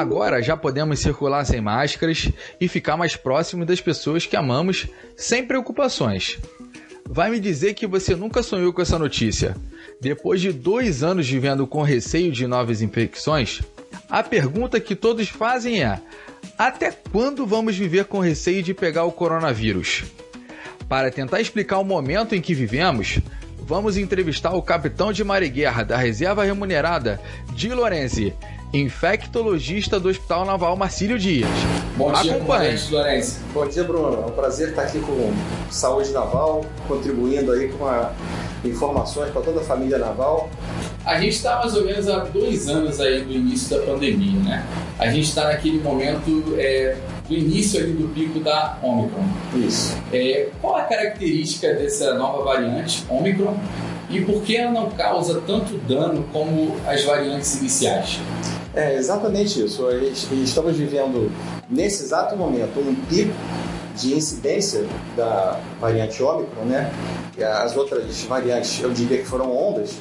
Agora já podemos circular sem máscaras e ficar mais próximo das pessoas que amamos sem preocupações. Vai me dizer que você nunca sonhou com essa notícia? Depois de dois anos vivendo com receio de novas infecções, a pergunta que todos fazem é: até quando vamos viver com receio de pegar o coronavírus? Para tentar explicar o momento em que vivemos, vamos entrevistar o capitão de Guerra da Reserva Remunerada, Di Lorenzi, infectologista do Hospital Naval Marcílio Dias. Bom dia, Acompanhe. Bom dia, Bruno. É um prazer estar aqui com Saúde Naval, contribuindo aí com a, informações para toda a família naval. A gente está mais ou menos há dois anos aí do início da pandemia, né? A gente está naquele momento é, do início ali do pico da Omicron. Isso. É, qual a característica dessa nova variante Omicron e por que ela não causa tanto dano como as variantes iniciais? É exatamente isso. Estamos vivendo nesse exato momento um pico de incidência da variante Ômicron, né? As outras variantes, eu diria que foram ondas.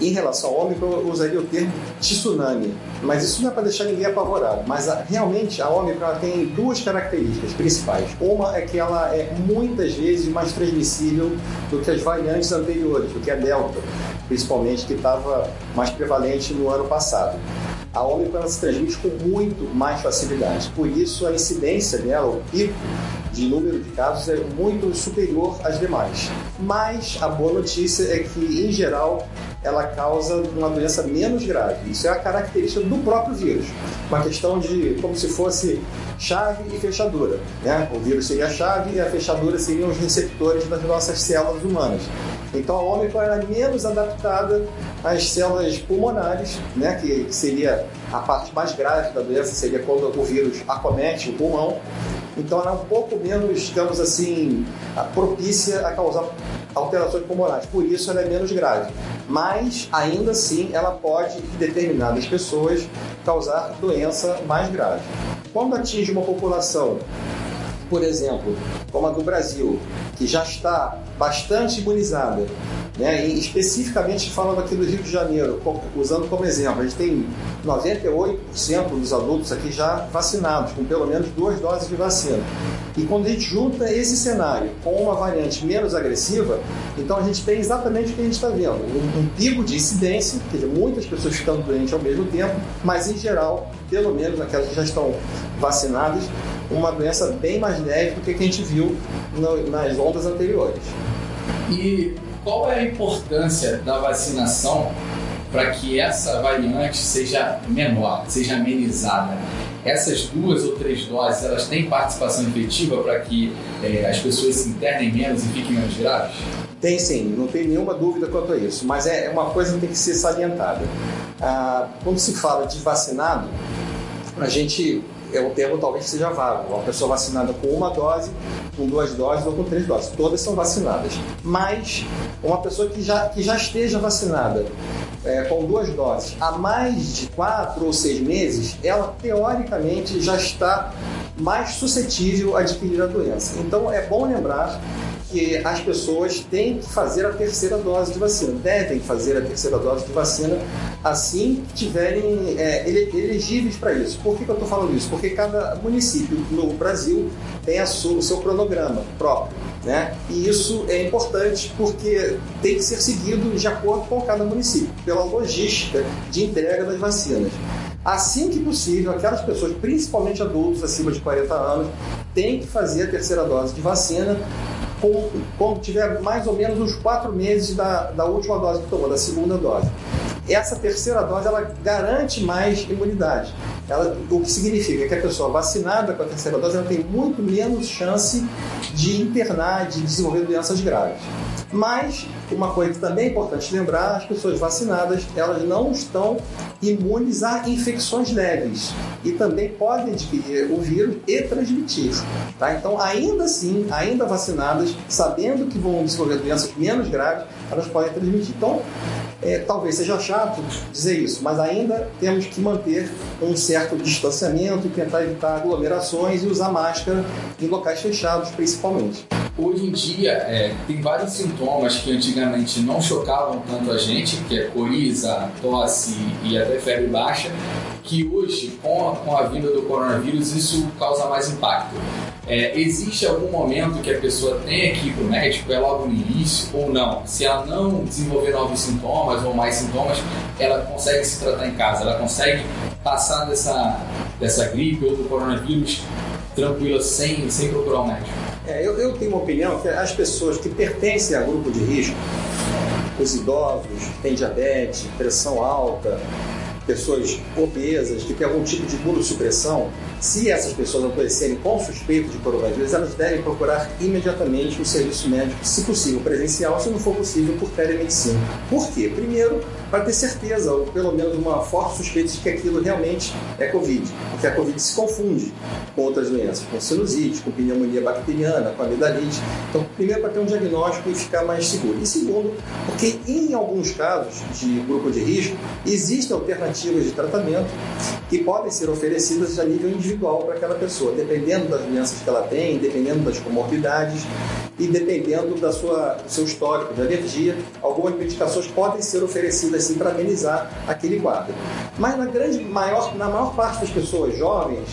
Em relação ao Ômicron, eu usaria o termo tsunami, mas isso não é para deixar ninguém apavorado. Mas a, realmente a Ômicron tem duas características principais. Uma é que ela é muitas vezes mais transmissível do que as variantes anteriores, do que a Delta, principalmente, que estava mais prevalente no ano passado a Ômicron se transmite com muito mais facilidade. Por isso, a incidência dela, o pico de número de casos, é muito superior às demais. Mas a boa notícia é que, em geral, ela causa uma doença menos grave. Isso é a característica do próprio vírus. Uma questão de como se fosse chave e fechadura. Né? O vírus seria a chave e a fechadura seriam os receptores das nossas células humanas. Então a Ômicron era menos adaptada às células pulmonares, né? que seria a parte mais grave da doença, seria quando o vírus acomete o pulmão. Então ela é um pouco menos, digamos assim, propícia a causar alterações pulmonares. Por isso ela é menos grave. Mas ainda assim ela pode, em determinadas pessoas, causar doença mais grave. Quando atinge uma população por exemplo, como a do Brasil, que já está bastante imunizada, né? e especificamente falando aqui do Rio de Janeiro, usando como exemplo, a gente tem 98% dos adultos aqui já vacinados, com pelo menos duas doses de vacina. E quando a gente junta esse cenário com uma variante menos agressiva, então a gente tem exatamente o que a gente está vendo: um, um pico de incidência, quer dizer, muitas pessoas ficando doentes ao mesmo tempo, mas em geral, pelo menos aquelas que já estão vacinadas, uma doença bem mais leve do que a gente viu nas ondas anteriores. E qual é a importância da vacinação para que essa variante seja menor, seja amenizada? Essas duas ou três doses, elas têm participação efetiva para que é, as pessoas se internem menos e fiquem menos graves? Tem sim, não tem nenhuma dúvida quanto a isso, mas é uma coisa que tem que ser salientada. Ah, quando se fala de vacinado, a gente é um termo talvez seja vago. Uma pessoa vacinada com uma dose, com duas doses ou com três doses. Todas são vacinadas. Mas uma pessoa que já, que já esteja vacinada é, com duas doses há mais de quatro ou seis meses, ela teoricamente já está mais suscetível a adquirir a doença. Então é bom lembrar que as pessoas têm que fazer a terceira dose de vacina, devem fazer a terceira dose de vacina assim que tiverem é, elegíveis para isso. Por que, que eu estou falando isso? Porque cada município no Brasil tem sua, o seu cronograma próprio. Né? E isso é importante porque tem que ser seguido de acordo com cada município, pela logística de entrega das vacinas. Assim que possível, aquelas pessoas, principalmente adultos acima de 40 anos, têm que fazer a terceira dose de vacina quando tiver mais ou menos uns quatro meses da, da última dose que tomou, da segunda dose. Essa terceira dose ela garante mais imunidade. Ela, o que significa que a pessoa vacinada com a terceira dose ela tem muito menos chance de internar, de desenvolver doenças graves. Mas uma coisa que também é importante lembrar, as pessoas vacinadas, elas não estão imunes a infecções leves e também podem adquirir o vírus e transmitir. Tá? Então, ainda assim, ainda vacinadas, sabendo que vão desenvolver doenças menos graves, elas podem transmitir. Então, é, talvez seja chato dizer isso, mas ainda temos que manter um certo distanciamento e tentar evitar aglomerações e usar máscara em locais fechados, principalmente. hoje em dia é, tem vários sintomas que antigamente não chocavam tanto a gente, que é coriza, tosse e até febre baixa, que hoje, com a, com a vinda do coronavírus, isso causa mais impacto. É, existe algum momento que a pessoa tenha que ir para o médico, é logo no início ou não? Se ela não desenvolver novos sintomas ou mais sintomas, ela consegue se tratar em casa, ela consegue passar dessa, dessa gripe ou do coronavírus tranquila sem, sem procurar o um médico? É, eu, eu tenho uma opinião que as pessoas que pertencem a grupo de risco, os idosos, que têm diabetes, pressão alta, pessoas obesas, que têm algum tipo de imunossupressão, se essas pessoas adoecerem com suspeito de coronavírus, elas devem procurar imediatamente o serviço médico, se possível presencial, se não for possível por telemedicina. Por quê? Primeiro, para ter certeza, ou pelo menos uma forte suspeita de que aquilo realmente é Covid, porque a Covid se confunde com outras doenças, com sinusite, com pneumonia bacteriana, com amidalite. Então, primeiro, para ter um diagnóstico e ficar mais seguro. E segundo, porque em alguns casos de grupo de risco, existem alternativas de tratamento que podem ser oferecidas a nível individual para aquela pessoa, dependendo das doenças que ela tem, dependendo das comorbidades e dependendo da sua, do seu histórico de alergia, algumas medicações podem ser oferecidas sim para amenizar aquele quadro. Mas na grande maior, na maior parte das pessoas jovens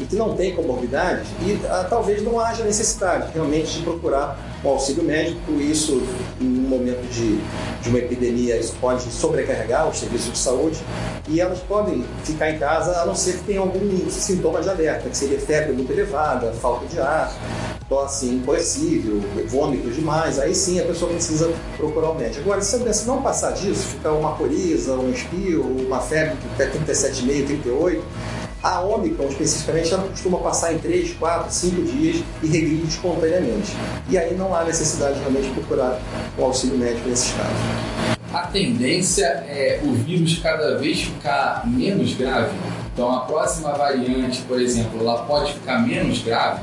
e que não têm comorbidades, e ah, talvez não haja necessidade realmente de procurar um auxílio médico, isso em um momento de, de uma epidemia, isso pode sobrecarregar os serviços de saúde e elas podem ficar em casa a não ser que tenham algum sintoma de alerta, que seria febre muito elevada, falta de ar, tosse incoercível, vômitos demais, aí sim a pessoa precisa procurar o médico. Agora, se a doença não passar disso, ficar uma coriza, um espio, uma febre que é 37,5, 38, a Omicron, especificamente, ela costuma passar em 3, 4, 5 dias e regride espontaneamente. E aí não há necessidade realmente de procurar o auxílio médico nesses casos. A tendência é o vírus cada vez ficar menos grave. Então, a próxima variante, por exemplo, ela pode ficar menos grave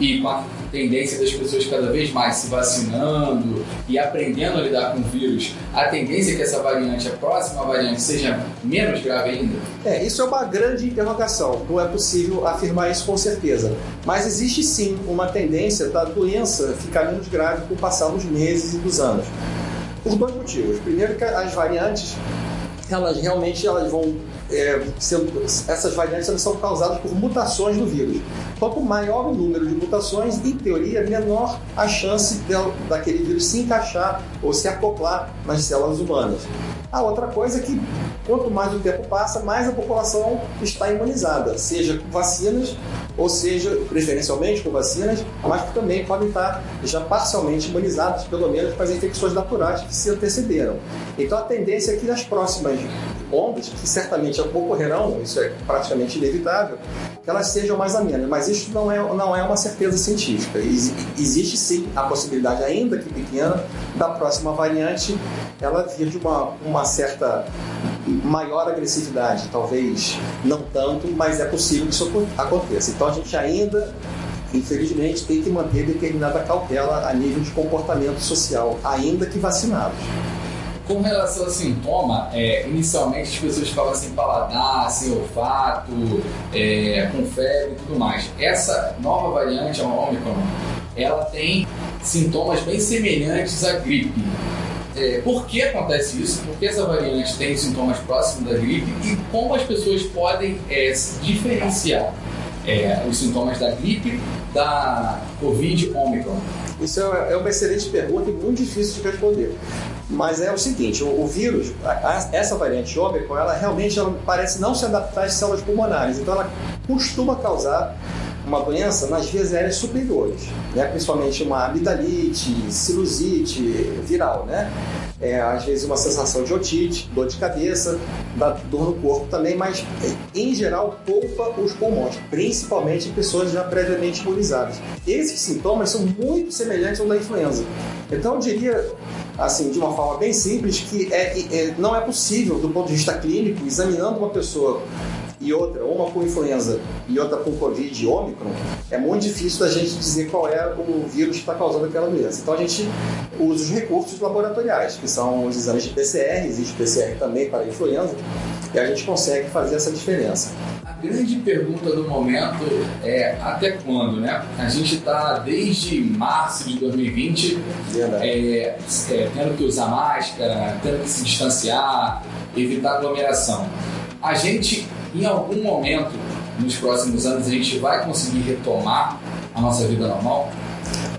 e com a tendência das pessoas cada vez mais se vacinando e aprendendo a lidar com o vírus, a tendência é que essa variante, a próxima variante, seja menos grave ainda? É, isso é uma grande interrogação. Não é possível afirmar isso com certeza. Mas existe sim uma tendência da doença ficar menos grave com o passar dos meses e dos anos. Por dois motivos. Primeiro que as variantes, elas realmente elas vão é, sendo, essas variantes elas são causadas por mutações do vírus. Quanto maior o número de mutações, em teoria, menor a chance de, daquele vírus se encaixar ou se acoplar nas células humanas. A outra coisa é que quanto mais o tempo passa, mais a população está imunizada, seja com vacinas ou seja, preferencialmente com vacinas, mas que também podem estar já parcialmente imunizados, pelo menos com as infecções naturais que se antecederam. Então a tendência é que nas próximas ondas, que certamente ocorrerão, isso é praticamente inevitável, que elas sejam mais amenas. Mas isso não é, não é uma certeza científica. Existe sim a possibilidade, ainda que pequena, da próxima variante ela vir de uma, uma certa maior agressividade, talvez não tanto, mas é possível que isso aconteça. Então a gente ainda infelizmente, tem que manter determinada cautela a nível de comportamento social, ainda que vacinados. Com relação ao sintoma, é, inicialmente as pessoas falam sem paladar, sem olfato, é, com febre e tudo mais. Essa nova variante, a Omicron, ela tem sintomas bem semelhantes à gripe. É, por que acontece isso? Por que essa variante tem sintomas próximos da gripe e como as pessoas podem é, diferenciar é, os sintomas da gripe da Covid Omicron? Isso é, é uma excelente pergunta e muito difícil de responder. Mas é o seguinte, o, vírus, essa variante Ômicron, ela realmente ela parece não se adaptar às células pulmonares. Então ela costuma causar uma doença nas vias aéreas superiores, né? principalmente uma amidalite, sinusite viral, né? É, às vezes uma sensação de otite, dor de cabeça, dor no corpo também, mas em geral poupa os pulmões, principalmente em pessoas já previamente imunizadas. Esses sintomas são muito semelhantes ao da influenza. Então eu diria assim, de uma forma bem simples, que é, é, não é possível, do ponto de vista clínico, examinando uma pessoa e outra, uma com influenza e outra com Covid e Ômicron, é muito difícil da gente dizer qual é o vírus que está causando aquela doença. Então a gente usa os recursos laboratoriais, que são os exames de PCR, existe PCR também para influenza, e a gente consegue fazer essa diferença. A grande pergunta do momento é até quando, né? A gente está desde março de 2020 é, é, tendo que usar máscara, tendo que se distanciar, evitar aglomeração. A gente, em algum momento, nos próximos anos, a gente vai conseguir retomar a nossa vida normal?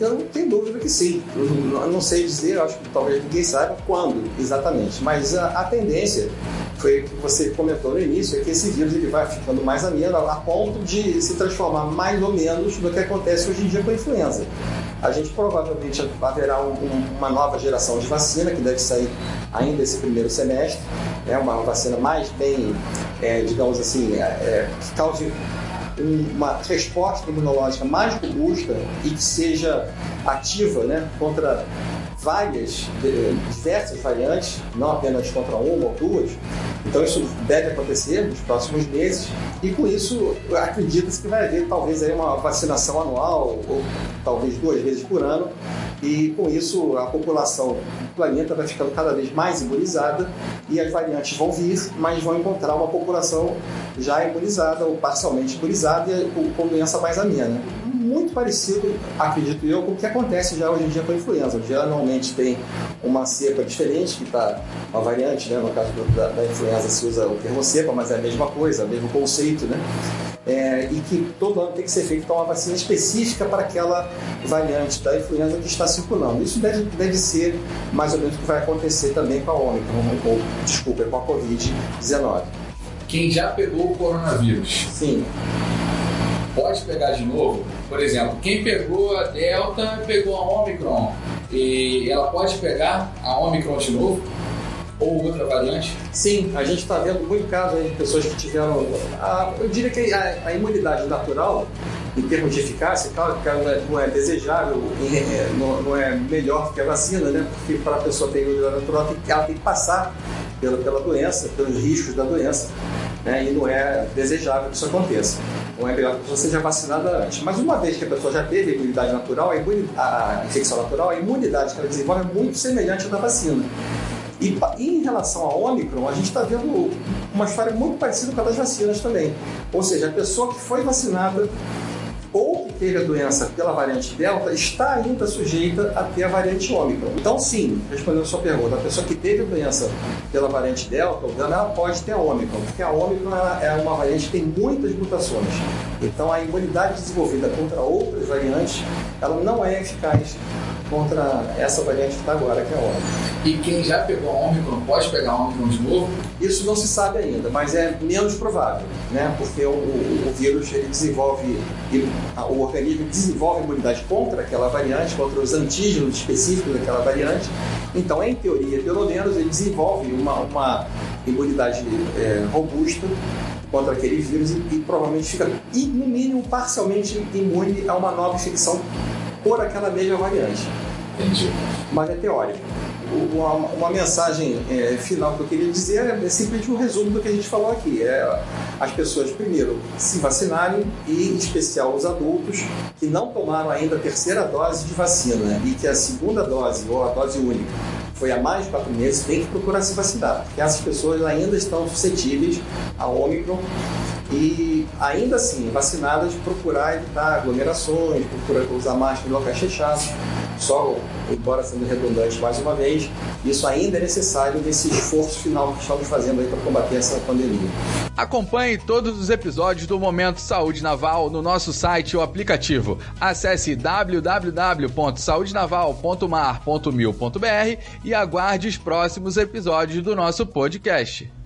Eu não tenho dúvida que sim. Eu não sei dizer, acho que talvez ninguém saiba quando exatamente, mas a, a tendência foi o que você comentou no início, é que esse vírus ele vai ficando mais ameno a ponto de se transformar mais ou menos no que acontece hoje em dia com a influenza. A gente provavelmente haverá um, um, uma nova geração de vacina que deve sair ainda esse primeiro semestre, é né? uma vacina mais bem, é, digamos assim, é, é que cause uma resposta imunológica mais robusta e que seja ativa né, contra várias, diversas variantes, não apenas contra uma ou duas. Então isso deve acontecer nos próximos meses e com isso acredita-se que vai haver talvez aí uma vacinação anual ou talvez duas vezes por ano e com isso a população do planeta vai ficando cada vez mais imunizada e as variantes vão vir, mas vão encontrar uma população já imunizada ou parcialmente imunizada e com doença mais amena muito parecido, acredito eu, com o que acontece já hoje em dia com a influenza. Já normalmente tem uma cepa diferente, que está uma variante, né? no caso da, da, influenza se usa o termo cepa, mas é a mesma coisa, o mesmo conceito, né? É, e que todo ano tem que ser feita então, uma vacina específica para aquela variante da influenza que está circulando. Isso deve, deve ser mais ou menos o que vai acontecer também com a Omicron, ou, desculpa, com a Covid-19. Quem já pegou o coronavírus? Sim pode pegar de novo? Por exemplo, quem pegou a Delta pegou a Omicron e ela pode pegar a Omicron de novo? Ou outra variante? Sim, a gente está vendo muito caso aí de pessoas que tiveram. A, eu diria que a, a, imunidade natural, em termos de eficácia, claro que ela não é desejável, é, não, não, é melhor que a vacina, né? Porque para a pessoa ter imunidade natural, ela tem que passar pela, pela doença, pelos riscos da doença né, e não é desejável que isso aconteça. Então é melhor que seja vacinada antes. Mas uma vez que a pessoa já teve a imunidade natural, a, imunidade, a infecção natural, a imunidade que ela desenvolve é muito semelhante à da vacina. E, em relação à Omicron, a gente está vendo uma história muito parecida com a das vacinas também. Ou seja, a pessoa que foi vacinada ou que teve a doença pela variante Delta está ainda sujeita a ter a variante Ômicron. Então, sim, respondendo a sua pergunta, a pessoa que teve a doença pela variante Delta, ela pode ter a Ômicron, porque a Ômicron é uma variante que tem muitas mutações. Então, a imunidade desenvolvida contra outras variantes, ela não é eficaz contra essa variante que está agora, que é a Ômicron. E quem já pegou a Ômicron pode pegar a Ômicron de novo? Isso não se sabe ainda, mas é menos provável, né? Porque o, o, o vírus ele desenvolve, ele, o organismo desenvolve imunidade contra aquela variante, contra os antígenos específicos daquela variante. Então, em teoria, pelo menos, ele desenvolve uma, uma imunidade é, robusta contra aquele vírus e, e provavelmente fica, no mínimo, parcialmente imune a uma nova infecção por aquela mesma variante. Entendi. Mas é teórico. Uma, uma mensagem é, final que eu queria dizer é simplesmente um resumo do que a gente falou aqui. É as pessoas, primeiro, se vacinarem e, em especial, os adultos que não tomaram ainda a terceira dose de vacina e que a segunda dose, ou a dose única, foi há mais de quatro meses, tem que procurar se vacinar, porque essas pessoas ainda estão suscetíveis a Ômicron e ainda assim, vacinadas, procurar evitar aglomerações, procurar usar máscara em locais fechados. Só, embora sendo redundante mais uma vez, isso ainda é necessário nesse esforço final que estamos fazendo aí para combater essa pandemia. Acompanhe todos os episódios do Momento Saúde Naval no nosso site ou aplicativo. Acesse www.saudenaval.mar.mil.br e aguarde os próximos episódios do nosso podcast.